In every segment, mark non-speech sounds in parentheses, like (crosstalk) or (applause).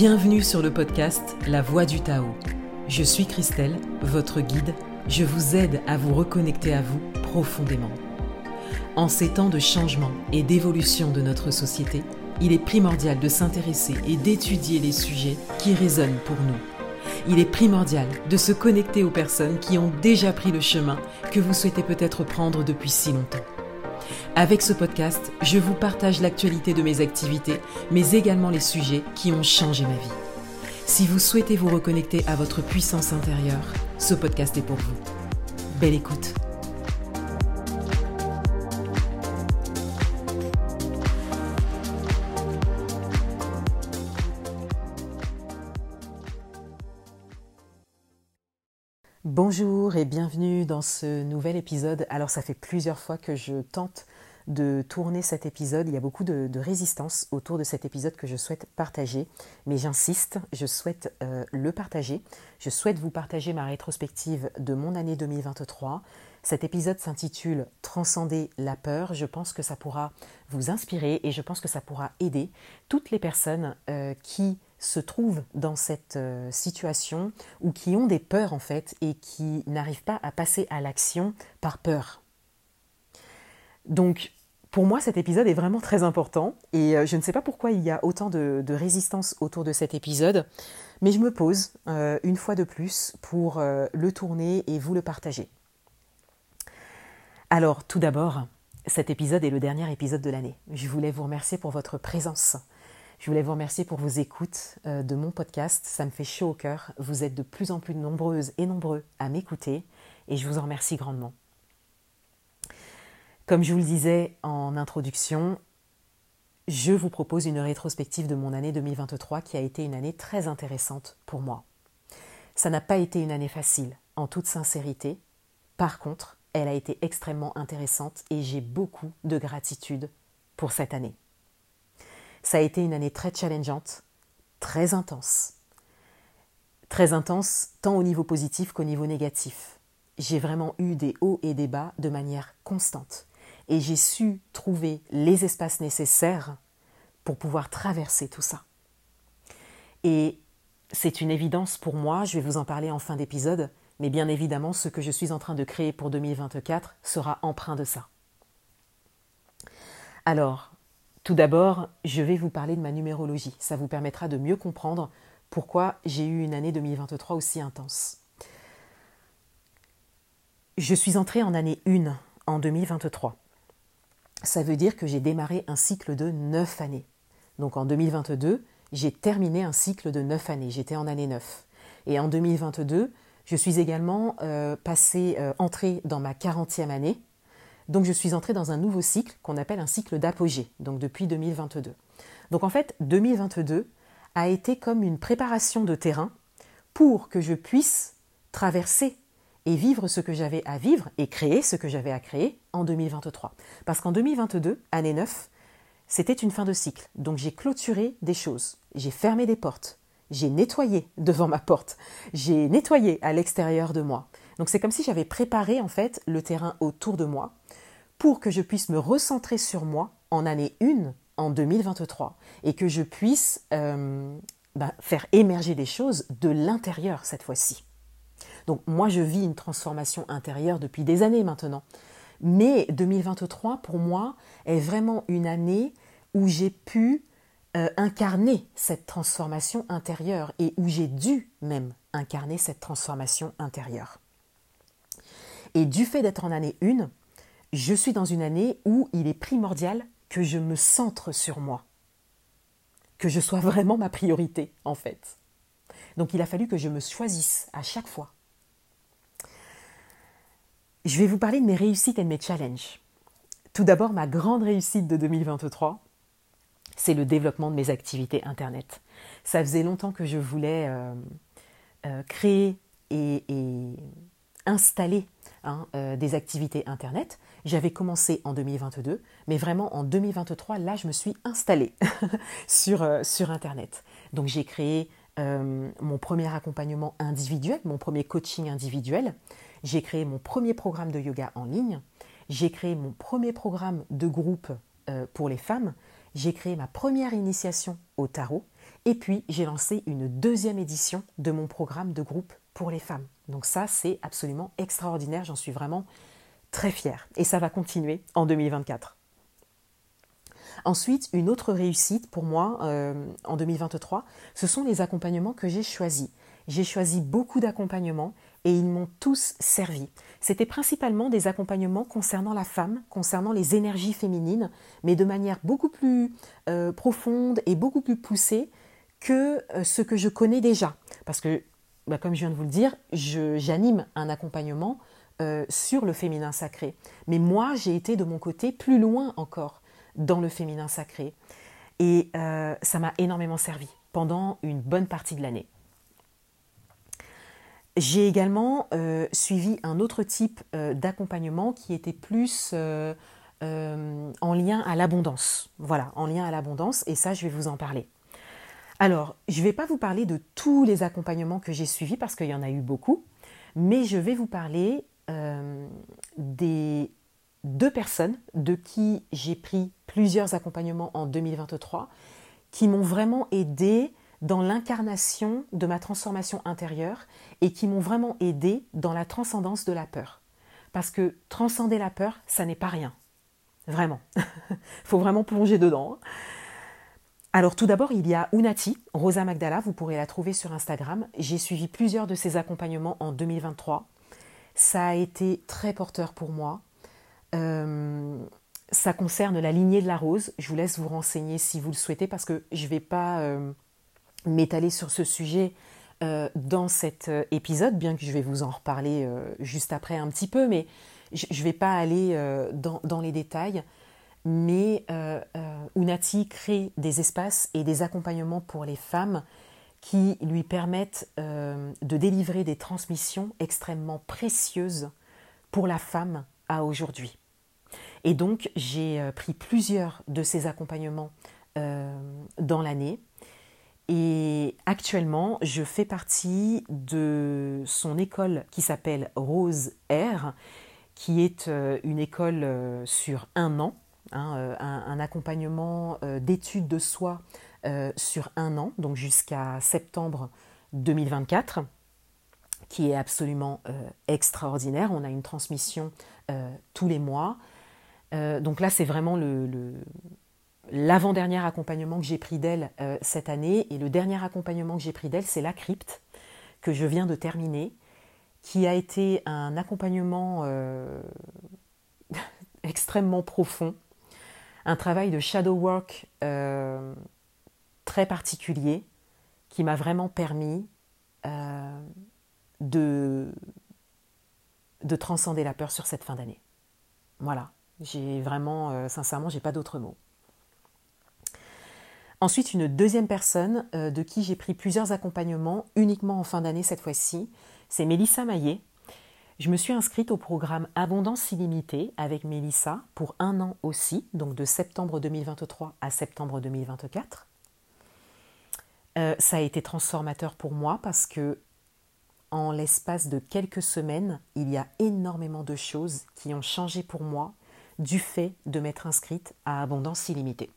Bienvenue sur le podcast La Voix du Tao. Je suis Christelle, votre guide. Je vous aide à vous reconnecter à vous profondément. En ces temps de changement et d'évolution de notre société, il est primordial de s'intéresser et d'étudier les sujets qui résonnent pour nous. Il est primordial de se connecter aux personnes qui ont déjà pris le chemin que vous souhaitez peut-être prendre depuis si longtemps. Avec ce podcast, je vous partage l'actualité de mes activités, mais également les sujets qui ont changé ma vie. Si vous souhaitez vous reconnecter à votre puissance intérieure, ce podcast est pour vous. Belle écoute Bonjour et bienvenue dans ce nouvel épisode. Alors ça fait plusieurs fois que je tente de tourner cet épisode. Il y a beaucoup de, résistance autour de cet épisode que je souhaite partager, mais j'insiste, je souhaite euh, le partager. Je souhaite vous partager ma rétrospective de mon année 2023. Cet épisode s'intitule Transcender la peur. Je pense que ça pourra vous inspirer et je pense que ça pourra aider toutes les personnes euh, qui se trouvent dans cette euh, situation ou qui ont des peurs en fait et qui n'arrivent pas à passer à l'action par peur. Donc pour moi, cet épisode est vraiment très important et euh, je ne sais pas pourquoi il y a autant de, résistance autour de cet épisode, mais je me pose euh, une fois de plus pour le tourner et vous le partager. Alors, tout d'abord, cet épisode est le dernier épisode de l'année. Je voulais vous remercier pour votre présence. Je voulais vous remercier pour vos écoutes euh, de mon podcast. Ça me fait chaud au cœur. Vous êtes de plus en plus nombreuses et nombreux à m'écouter et je vous en remercie grandement. Comme je vous le disais en introduction, je vous propose une rétrospective de mon année 2023 qui a été une année très intéressante pour moi. Ça n'a pas été une année facile, en toute sincérité. Par contre, elle a été extrêmement intéressante et j'ai beaucoup de gratitude pour cette année. Ça a été une année très challengeante, très intense. Très intense tant au niveau positif qu'au niveau négatif. J'ai vraiment eu des hauts et des bas de manière constante. Et j'ai su trouver les espaces nécessaires pour pouvoir traverser tout ça. Et c'est une évidence pour moi, je vais vous en parler en fin d'épisode, mais bien évidemment, ce que je suis en train de créer pour 2024 sera empreint de ça. Alors, tout d'abord, je vais vous parler de ma numérologie. Ça vous permettra de mieux comprendre pourquoi j'ai eu une année 2023 aussi intense. Je suis entrée en année 1 en 2023. Ça veut dire que j'ai démarré un cycle de 9 années. Donc en 2022, j'ai terminé un cycle de 9 années. J'étais en année 9. Et en 2022, je suis également euh, passée, euh, entrée dans ma 40e année. Donc je suis entrée dans un nouveau cycle qu'on appelle un cycle d'apogée, donc depuis 2022. Donc en fait, 2022 a été comme une préparation de terrain pour que je puisse traverser et vivre ce que j'avais à vivre et créer ce que j'avais à créer en 2023. Parce qu'en 2022, année 9, c'était une fin de cycle. Donc j'ai clôturé des choses, j'ai fermé des portes, j'ai nettoyé devant ma porte, j'ai nettoyé à l'extérieur de moi. Donc c'est comme si j'avais préparé en fait le terrain autour de moi pour que je puisse me recentrer sur moi en année 1 en 2023 et que je puisse euh, bah, faire émerger des choses de l'intérieur cette fois-ci. Donc moi je vis une transformation intérieure depuis des années maintenant. Mais 2023 pour moi est vraiment une année où j'ai pu euh, incarner cette transformation intérieure et où j'ai dû même incarner cette transformation intérieure. Et du fait d'être en année 1, je suis dans une année où il est primordial que je me centre sur moi, que je sois vraiment ma priorité en fait. Donc il a fallu que je me choisisse à chaque fois. Je vais vous parler de mes réussites et de mes challenges. Tout d'abord, ma grande réussite de 2023, c'est le développement de mes activités Internet. Ça faisait longtemps que je voulais euh, euh, créer et, installer hein, euh, des activités Internet. J'avais commencé en 2022, mais vraiment en 2023, là, je me suis installée (laughs) sur, euh, sur Internet. Donc j'ai créé euh, mon premier accompagnement individuel, mon premier coaching individuel. J'ai créé mon premier programme de yoga en ligne. J'ai créé mon premier programme de groupe pour les femmes. J'ai créé ma première initiation au tarot. Et puis, j'ai lancé une deuxième édition de mon programme de groupe pour les femmes. Donc ça, c'est absolument extraordinaire. J'en suis vraiment très fière. Et ça va continuer en 2024. Ensuite, une autre réussite pour moi euh, en 2023, ce sont les accompagnements que j'ai choisis. J'ai choisi beaucoup d'accompagnements et ils m'ont tous servi. C'était principalement des accompagnements concernant la femme, concernant les énergies féminines, mais de manière beaucoup plus euh, profonde et beaucoup plus poussée que euh, ce que je connais déjà. Parce que, bah, comme je viens de vous le dire, j'anime un accompagnement sur le féminin sacré. Mais moi, j'ai été de mon côté plus loin encore dans le féminin sacré. Et euh, ça m'a énormément servi pendant une bonne partie de l'année. J'ai également euh, suivi un autre type euh, d'accompagnement qui était plus en lien à l'abondance. Voilà, en lien à l'abondance, et ça, je vais vous en parler. Alors, je ne vais pas vous parler de tous les accompagnements que j'ai suivis parce qu'il y en a eu beaucoup, mais je vais vous parler des deux personnes de qui j'ai pris plusieurs accompagnements en 2023 qui m'ont vraiment aidé dans l'incarnation de ma transformation intérieure et qui m'ont vraiment aidé dans la transcendance de la peur. Parce que transcender la peur, ça n'est pas rien. Vraiment. (laughs) Faut vraiment plonger dedans. Hein. Alors tout d'abord, il y a Unati, Rosa Magdala, vous pourrez la trouver sur Instagram. J'ai suivi plusieurs de ses accompagnements en 2023. Ça a été très porteur pour moi. Euh, ça concerne la lignée de la rose. Je vous laisse vous renseigner si vous le souhaitez parce que je ne vais pas euh, m'étaler sur ce sujet euh, dans cet épisode, bien que je vais vous en reparler juste après un petit peu, mais je ne vais pas aller dans, dans, les détails. Mais Unati crée des espaces et des accompagnements pour les femmes qui lui permettent de délivrer des transmissions extrêmement précieuses pour la femme à aujourd'hui. Et donc j'ai euh, pris plusieurs de ces accompagnements euh, dans l'année. Et actuellement, je fais partie de son école qui s'appelle Rose Air, qui est euh, une école sur un an, hein, un, accompagnement d'études de soi sur un an, donc jusqu'à septembre 2024 qui est absolument extraordinaire. On a une transmission euh, tous les mois. Euh, donc là, c'est vraiment l'avant-dernier accompagnement que j'ai pris d'elle euh, cette année. Et le dernier accompagnement que j'ai pris d'elle, c'est la crypte, que je viens de terminer, qui a été un accompagnement (laughs) extrêmement profond, un travail de shadow work très particulier, qui m'a vraiment permis de de transcender la peur sur cette fin d'année. Voilà, j'ai vraiment, euh, sincèrement, j'ai pas d'autres mots. Ensuite, une deuxième personne euh, de qui j'ai pris plusieurs accompagnements uniquement en fin d'année cette fois-ci, c'est Mélissa Maillet. Je me suis inscrite au programme Abondance illimitée avec Mélissa pour un an aussi, donc de septembre 2023 à septembre 2024. Euh, ça a été transformateur pour moi parce que en l'espace de quelques semaines, il y a énormément de choses qui ont changé pour moi du fait de m'être inscrite à Abondance illimitée.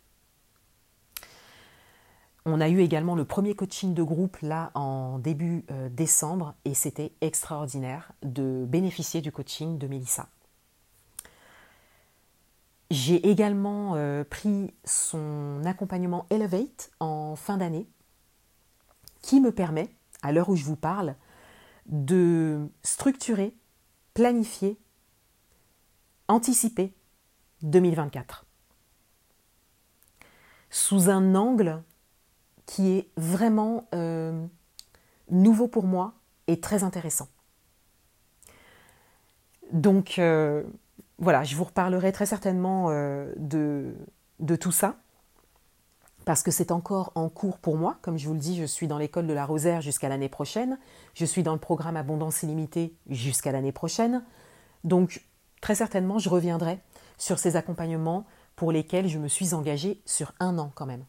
On a eu également le premier coaching de groupe là en début euh, décembre et c'était extraordinaire de bénéficier du coaching de Mélissa. J'ai également euh, pris son accompagnement Elevate en fin d'année qui me permet, à l'heure où je vous parle, de structurer, planifier, anticiper 2024 sous un angle qui est vraiment euh, nouveau pour moi et très intéressant. Donc euh, voilà, je vous reparlerai très certainement euh, de, de tout ça parce que c'est encore en cours pour moi. Comme je vous le dis, je suis dans l'école de la Rosaire jusqu'à l'année prochaine. Je suis dans le programme Abondance illimitée jusqu'à l'année prochaine. Donc, très certainement, je reviendrai sur ces accompagnements pour lesquels je me suis engagée sur un an quand même.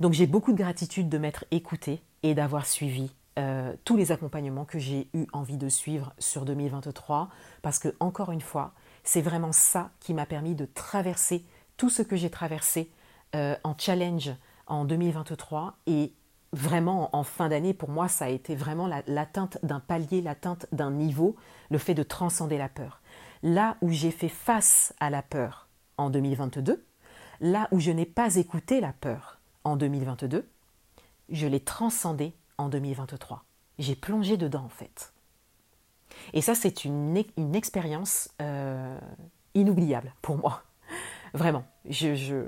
Donc, j'ai beaucoup de gratitude de m'être écoutée et d'avoir suivi euh, tous les accompagnements que j'ai eu envie de suivre sur 2023 parce que, encore une fois, c'est vraiment ça qui m'a permis de traverser tout ce que j'ai traversé euh, en challenge en 2023 et vraiment en fin d'année, pour moi, ça a été vraiment l'atteinte d'un palier, l'atteinte d'un niveau, le fait de transcender la peur. Là où j'ai fait face à la peur en 2022, là où je n'ai pas écouté la peur en 2022, je l'ai transcendée en 2023. J'ai plongé dedans en fait. Et ça, c'est une, une expérience euh, inoubliable pour moi. (laughs) Vraiment. Je,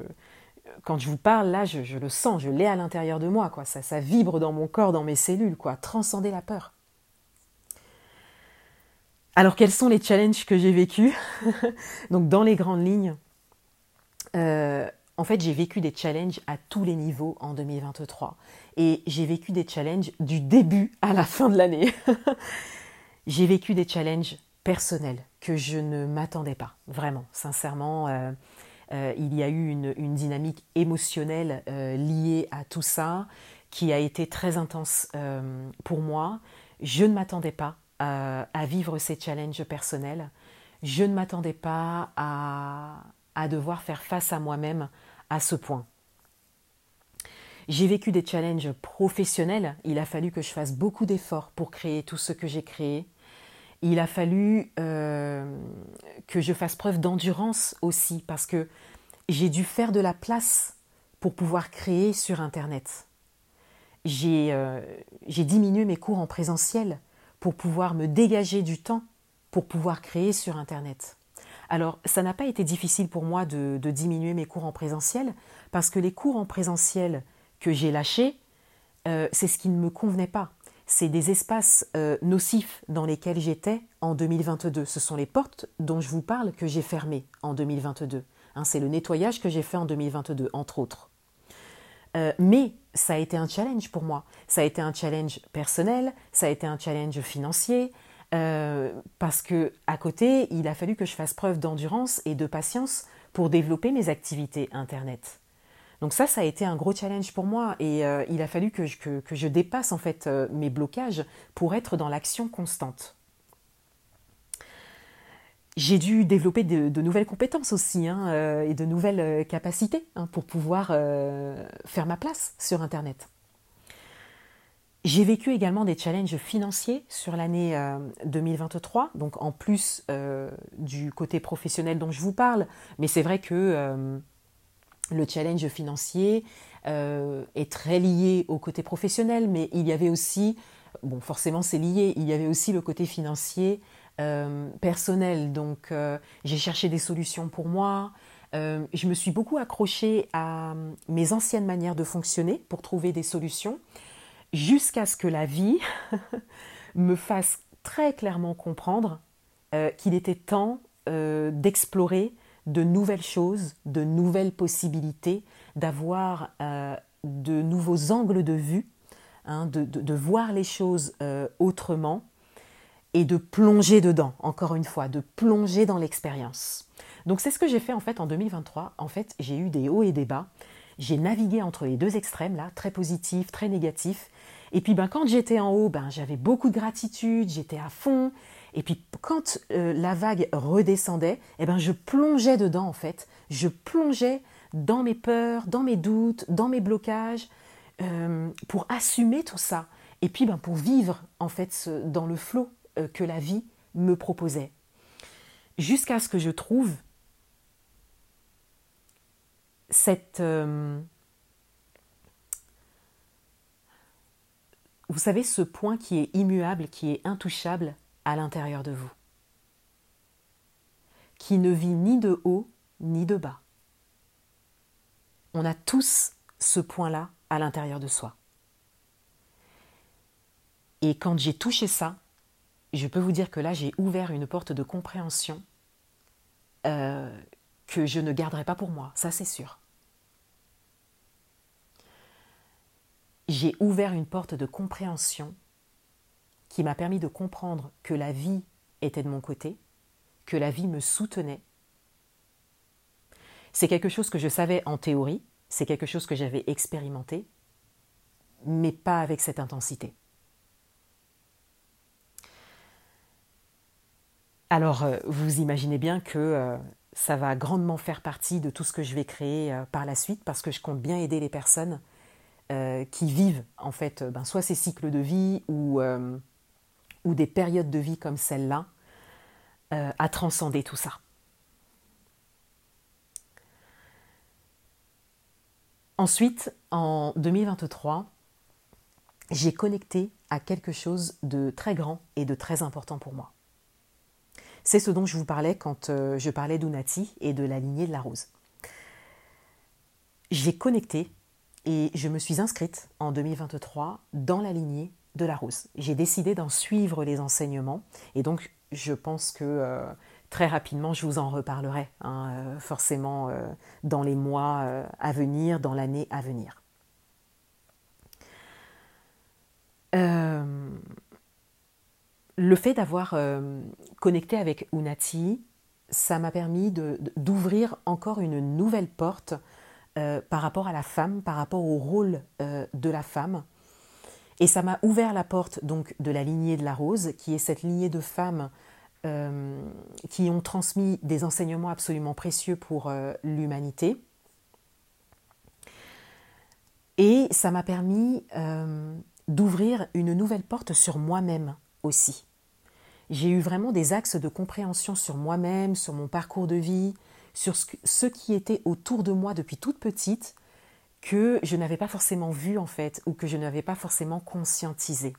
quand je vous parle là, je, le sens, je l'ai à l'intérieur de moi, quoi. Ça, vibre dans mon corps, dans mes cellules, quoi. Transcender la peur. Alors quels sont les challenges que j'ai vécus (laughs) Donc dans les grandes lignes, euh, en fait j'ai vécu des challenges à tous les niveaux en 2023. Et j'ai vécu des challenges du début à la fin de l'année. (laughs) j'ai vécu des challenges personnels que je ne m'attendais pas, vraiment, sincèrement. Euh, il y a eu une, dynamique émotionnelle euh, liée à tout ça qui a été très intense euh, pour moi. Je ne m'attendais pas à vivre ces challenges personnels. Je ne m'attendais pas à devoir faire face à moi-même à ce point. J'ai vécu des challenges professionnels. Il a fallu que je fasse beaucoup d'efforts pour créer tout ce que j'ai créé il a fallu euh, que je fasse preuve d'endurance aussi, parce que j'ai dû faire de la place pour pouvoir créer sur Internet. Euh, j'ai diminué mes cours en présentiel pour pouvoir me dégager du temps pour pouvoir créer sur Internet. Alors, ça n'a pas été difficile pour moi de, diminuer mes cours en présentiel, parce que les cours en présentiel que j'ai lâchés, euh, c'est ce qui ne me convenait pas c'est des espaces euh, nocifs dans lesquels j'étais en 2022. Ce sont les portes dont je vous parle que j'ai fermées en 2022. Hein, c'est le nettoyage que j'ai fait en 2022, entre autres. Euh, mais ça a été un challenge pour moi. Ça a été un challenge personnel, ça a été un challenge financier, euh, parce que à côté, il a fallu que je fasse preuve d'endurance et de patience pour développer mes activités Internet. Donc ça, ça a été un gros challenge pour moi et euh, il a fallu que je, dépasse en fait euh, mes blocages pour être dans l'action constante. J'ai dû développer de, nouvelles compétences aussi hein, euh, et de nouvelles capacités hein, pour pouvoir faire ma place sur Internet. J'ai vécu également des challenges financiers sur l'année 2023, donc en plus du côté professionnel dont je vous parle, mais c'est vrai que le challenge financier euh, est très lié au côté professionnel, mais il y avait aussi, bon forcément c'est lié, il y avait aussi le côté financier euh, personnel. Donc euh, j'ai cherché des solutions pour moi. je me suis beaucoup accrochée à mes anciennes manières de fonctionner pour trouver des solutions, jusqu'à ce que la vie (laughs) me fasse très clairement comprendre qu'il était temps d'explorer de nouvelles choses, de nouvelles possibilités, d'avoir euh, de nouveaux angles de vue, hein, de, voir les choses euh, autrement et de plonger dedans, encore une fois, de plonger dans l'expérience. Donc c'est ce que j'ai fait en fait en 2023. En fait, j'ai eu des hauts et des bas. J'ai navigué entre les deux extrêmes là, très positif, très négatif. Et puis ben, quand j'étais en haut, ben, j'avais beaucoup de gratitude, j'étais à fond. Et puis quand euh, la vague redescendait, eh ben je plongeais dedans en fait. Je plongeais dans mes peurs, dans mes doutes, dans mes blocages, euh, pour assumer tout ça. Et puis ben, pour vivre en fait dans le flot euh, que la vie me proposait. Jusqu'à ce que je trouve cette... vous savez, ce point qui est immuable, qui est intouchable, à l'intérieur de vous, qui ne vit ni de haut ni de bas. On a tous ce point-là à l'intérieur de soi. Et quand j'ai touché ça, je peux vous dire que là, j'ai ouvert une porte de compréhension euh, que je ne garderai pas pour moi, ça c'est sûr. J'ai ouvert une porte de compréhension qui m'a permis de comprendre que la vie était de mon côté, que la vie me soutenait. C'est quelque chose que je savais en théorie, c'est quelque chose que j'avais expérimenté, mais pas avec cette intensité. Alors, euh, vous imaginez bien que euh, ça va grandement faire partie de tout ce que je vais créer euh, par la suite, parce que je compte bien aider les personnes qui vivent en fait ben, soit ces cycles de vie ou, ou des périodes de vie comme celle-là à transcender tout ça. Ensuite, en 2023, j'ai connecté à quelque chose de très grand et de très important pour moi. C'est ce dont je vous parlais quand euh, je parlais d'Unati et de la lignée de la rose. J'ai connecté et je me suis inscrite en 2023 dans la lignée de la rose. J'ai décidé d'en suivre les enseignements et donc je pense que euh, très rapidement, je vous en reparlerai, hein, euh, forcément euh, dans les mois à venir, dans l'année à venir. le fait d'avoir connecté avec Unati, ça m'a permis d'ouvrir encore une nouvelle porte par rapport à la femme, par rapport au rôle de la femme. Et ça m'a ouvert la porte donc de la lignée de la rose, qui est cette lignée de femmes euh, qui ont transmis des enseignements absolument précieux pour euh, l'humanité. Et ça m'a permis euh, d'ouvrir une nouvelle porte sur moi-même aussi. J'ai eu vraiment des axes de compréhension sur moi-même, sur mon parcours de vie, sur ce qui était autour de moi depuis toute petite que je n'avais pas forcément vu en fait ou que je n'avais pas forcément conscientisé.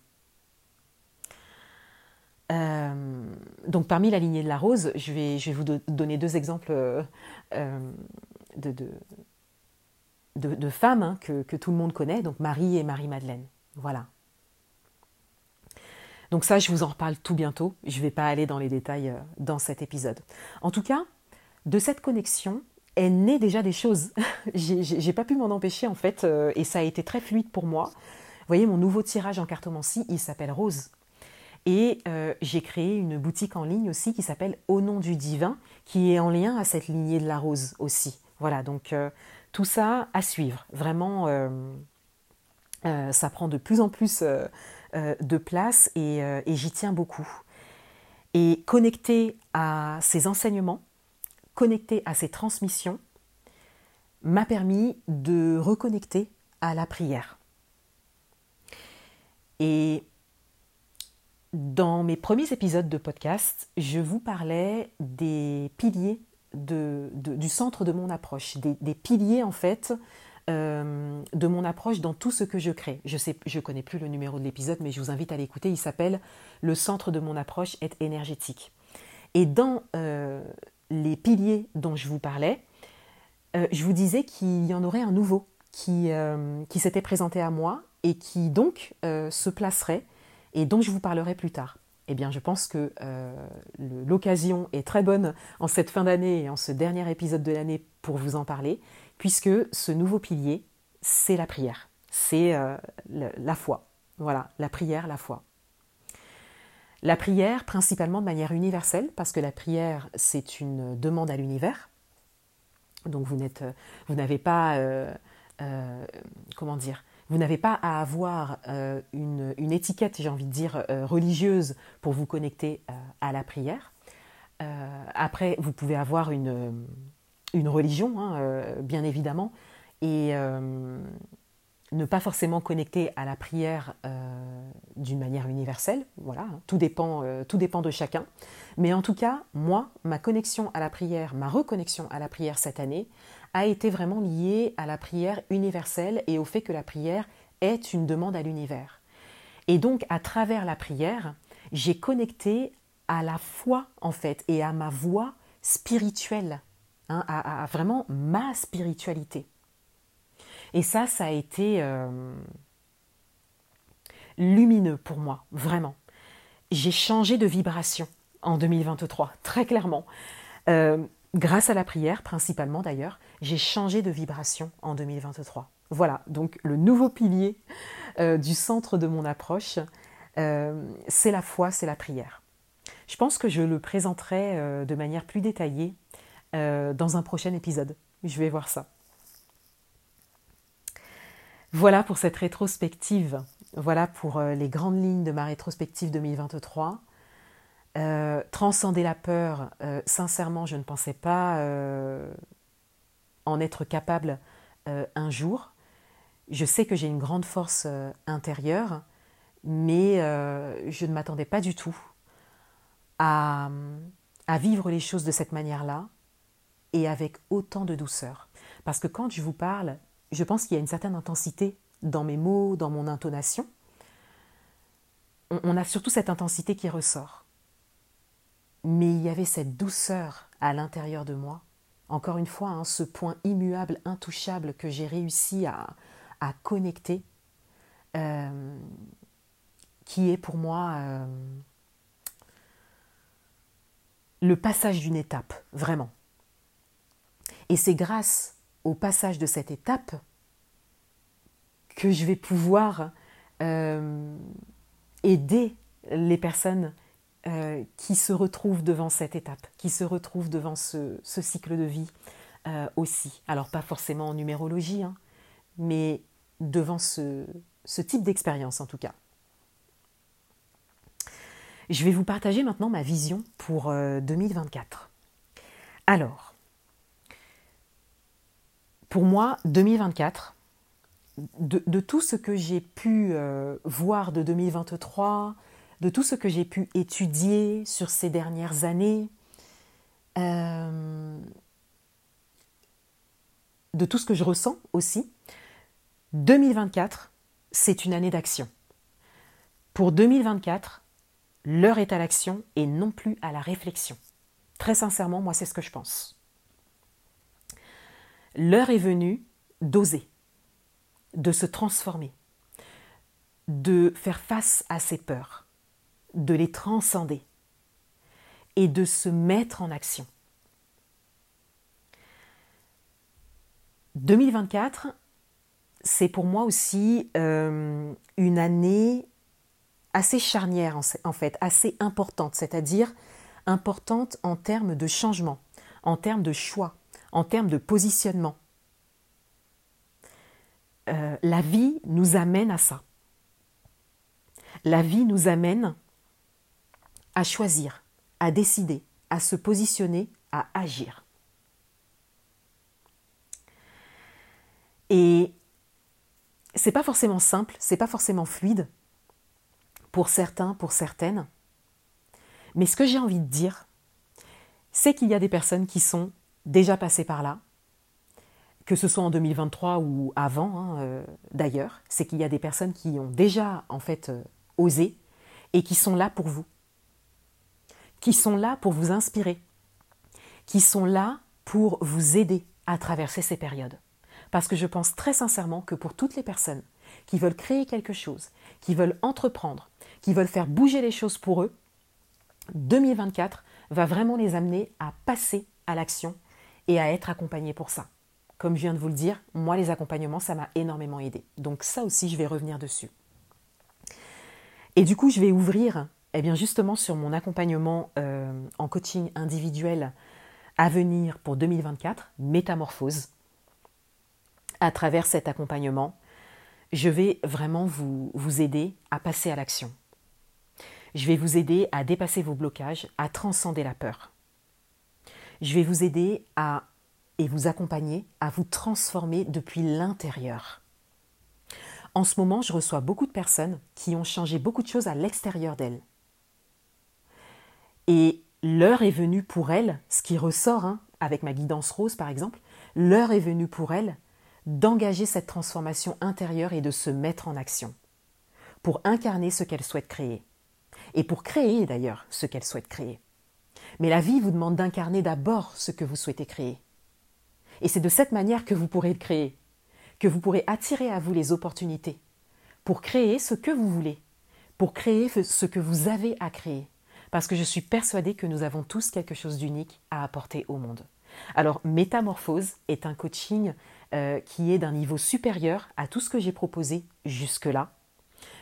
Euh, donc parmi la lignée de la rose, je vais, vous donner deux exemples euh, euh, de, femmes hein, que, que, tout le monde connaît, donc Marie et Marie-Madeleine. Voilà. Donc ça, je vous en reparle tout bientôt. Je ne vais pas aller dans les détails dans cet épisode. En tout cas, de cette connexion est né déjà des choses. (laughs) J'ai pas pu m'en empêcher en fait, et ça a été très fluide pour moi. Vous voyez, mon nouveau tirage en cartomancie, il s'appelle Rose. Et euh, j'ai créé une boutique en ligne aussi qui s'appelle Au nom du divin, qui est en lien à cette lignée de la rose aussi. Voilà, donc euh, tout ça à suivre. Vraiment, euh, ça prend de plus en plus de place et, et j'y tiens beaucoup. Et connecté à ces enseignements, connecté à ces transmissions, m'a permis de reconnecter à la prière. Et dans mes premiers épisodes de podcast, je vous parlais des piliers du centre de mon approche, des, piliers en fait euh, de mon approche dans tout ce que je crée. Je sais, je connais plus le numéro de l'épisode, mais je vous invite à l'écouter. Il s'appelle Le centre de mon approche est énergétique. Et dans euh, les piliers dont je vous parlais, euh, je vous disais qu'il y en aurait un nouveau qui, qui s'était présenté à moi et qui donc se placerait et dont je vous parlerai plus tard. Eh bien, je pense que euh, l'occasion est très bonne en cette fin d'année et en ce dernier épisode de l'année pour vous en parler, puisque ce nouveau pilier, c'est la prière, c'est euh, la foi. Voilà, la prière, la foi. La prière, principalement de manière universelle, parce que la prière, c'est une demande à l'univers. Donc vous n'avez pas, euh, comment dire, vous n'avez pas à avoir euh, une, étiquette, j'ai envie de dire, euh, religieuse pour vous connecter euh, à la prière. après, vous pouvez avoir une, religion, hein, bien évidemment, ne pas forcément connecter à la prière d'une manière universelle. Voilà, hein. tout dépend, tout dépend de chacun. Mais en tout cas, moi, ma connexion à la prière, ma reconnexion à la prière cette année, a été vraiment lié à la prière universelle et au fait que la prière est une demande à l'univers. Et donc, à travers la prière, j'ai connecté à la foi, en fait, et à ma voix spirituelle, hein, à, vraiment ma spiritualité. Et ça, ça a été euh, lumineux pour moi, vraiment. J'ai changé de vibration en 2023, très clairement. Euh, grâce à la prière, principalement d'ailleurs, j'ai changé de vibration en 2023. Voilà, donc le nouveau pilier euh, du centre de mon approche, c'est la foi, c'est la prière. Je pense que je le présenterai de manière plus détaillée dans un prochain épisode. Je vais voir ça. Voilà pour cette rétrospective. Voilà pour les grandes lignes de ma rétrospective 2023. Euh, transcender la peur, euh, sincèrement, je ne pensais pas euh, en être capable un jour. Je sais que j'ai une grande force euh, intérieure, mais euh, je ne m'attendais pas du tout à vivre les choses de cette manière-là et avec autant de douceur. Parce que quand je vous parle, je pense qu'il y a une certaine intensité dans mes mots, dans mon intonation. On, a surtout cette intensité qui ressort. Mais il y avait cette douceur à l'intérieur de moi. Encore une fois, hein, ce point immuable, intouchable que j'ai réussi à, connecter, euh, qui est pour moi euh, le passage d'une étape, vraiment. Et c'est grâce au passage de cette étape que je vais pouvoir euh, aider les personnes euh, qui se retrouvent devant cette étape, qui se retrouvent devant ce, cycle de vie euh, aussi. Alors pas forcément en numérologie, hein, mais devant ce, ce type d'expérience en tout cas. Je vais vous partager maintenant ma vision pour 2024. Alors, pour moi, 2024, de, tout ce que j'ai pu euh, voir de 2023, de tout ce que j'ai pu étudier sur ces dernières années, euh, de tout ce que je ressens aussi, 2024, c'est une année d'action. Pour 2024, l'heure est à l'action et non plus à la réflexion. Très sincèrement, moi, c'est ce que je pense. L'heure est venue d'oser de se transformer, de faire face à ses peurs, de les transcender et de se mettre en action. 2024, c'est pour moi aussi euh, une année assez charnière en fait, assez importante, c'est-à-dire importante en termes de changement, en termes de choix, en termes de positionnement. Euh, la vie nous amène à ça. La vie nous amène à choisir, à décider, à se positionner, à agir. Et c'est pas forcément simple, c'est pas forcément fluide pour certains, pour certaines. Mais ce que j'ai envie de dire, c'est qu'il y a des personnes qui sont déjà passées par là, que ce soit en 2023 ou avant hein, euh, d'ailleurs, c'est qu'il y a des personnes qui ont déjà en fait euh, osé et qui sont là pour vous, qui sont là pour vous inspirer, qui sont là pour vous aider à traverser ces périodes. Parce que je pense très sincèrement que pour toutes les personnes qui veulent créer quelque chose, qui veulent entreprendre, qui veulent faire bouger les choses pour eux, 2024 va vraiment les amener à passer à l'action et à être accompagnés pour ça. Comme je viens de vous le dire, moi les accompagnements, ça m'a énormément aidé. Donc ça aussi, je vais revenir dessus. Et du coup, je vais ouvrir, eh bien justement sur mon accompagnement euh, en coaching individuel à venir pour 2024, Métamorphose. À travers cet accompagnement, je vais vraiment vous, vous aider à passer à l'action. Je vais vous aider à dépasser vos blocages, à transcender la peur. Je vais vous aider à et vous accompagner à vous transformer depuis l'intérieur. En ce moment, je reçois beaucoup de personnes qui ont changé beaucoup de choses à l'extérieur d'elles. Et l'heure est venue pour elles, ce qui ressort hein, avec ma guidance rose par exemple, l'heure est venue pour elles d'engager cette transformation intérieure et de se mettre en action pour incarner ce qu'elles souhaitent créer. Et pour créer d'ailleurs ce qu'elles souhaitent créer. Mais la vie vous demande d'incarner d'abord ce que vous souhaitez créer. Et c'est de cette manière que vous pourrez le créer, que vous pourrez attirer à vous les opportunités pour créer ce que vous voulez, pour créer ce que vous avez à créer. Parce que je suis persuadée que nous avons tous quelque chose d'unique à apporter au monde. Alors, Métamorphose est un coaching euh, qui est d'un niveau supérieur à tout ce que j'ai proposé jusque-là.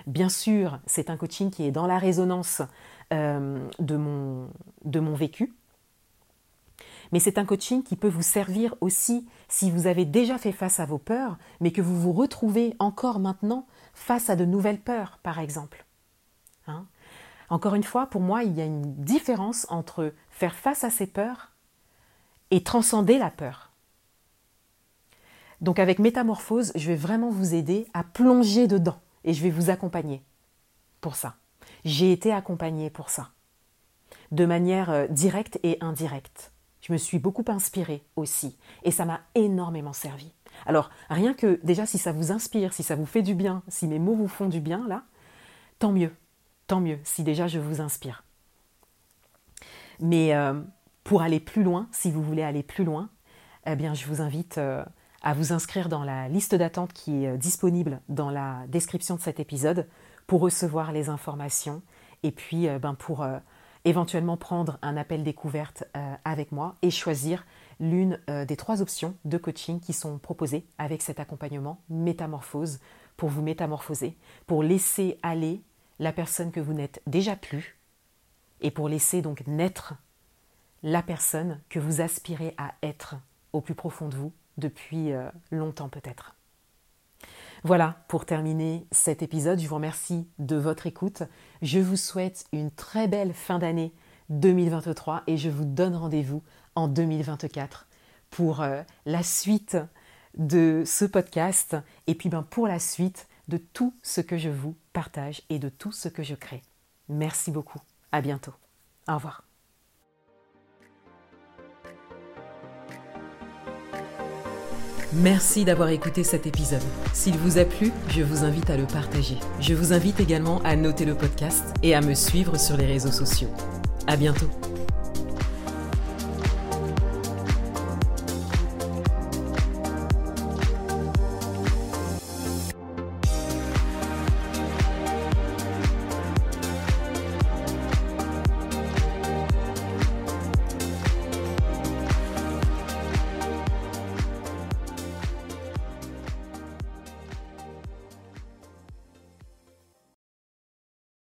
Bien sûr, c'est un coaching qui est dans la résonance de, mon, de mon vécu, mais c'est un coaching qui peut vous servir aussi si vous avez déjà fait face à vos peurs, mais que vous vous retrouvez encore maintenant face à de nouvelles peurs, par exemple. Hein encore une fois, pour moi, il y a une différence entre faire face à ces peurs et transcender la peur. Donc avec Métamorphose, je vais vraiment vous aider à plonger dedans et je vais vous accompagner pour ça. J'ai été accompagnée pour ça, de manière euh, directe et indirecte. Je me suis beaucoup inspirée aussi et ça m'a énormément servi. Alors, rien que déjà si ça vous inspire, si ça vous fait du bien, si mes mots vous font du bien là, tant mieux, tant mieux si déjà je vous inspire. Mais euh, pour aller plus loin, si vous voulez aller plus loin, eh bien, je vous invite euh, à vous inscrire dans la liste d'attente qui est disponible dans la description de cet épisode pour recevoir les informations et puis ben, pour éventuellement prendre un appel découverte avec moi et choisir l'une des trois options de coaching qui sont proposées avec cet accompagnement métamorphose pour vous métamorphoser, pour laisser aller la personne que vous n'êtes déjà plus et pour laisser donc naître la personne que vous aspirez à être au plus profond de vous depuis euh, longtemps peut-être. Voilà, pour terminer cet épisode, je vous remercie de votre écoute. Je vous souhaite une très belle fin d'année 2023 et je vous donne rendez-vous en 2024 pour euh, la suite de ce podcast et puis ben, pour la suite de tout ce que je vous partage et de tout ce que je crée. Merci beaucoup. À bientôt. Au revoir. Merci d'avoir écouté cet épisode. S'il vous a plu, je vous invite à le partager. Je vous invite également à noter le podcast et à me suivre sur les réseaux sociaux. À bientôt.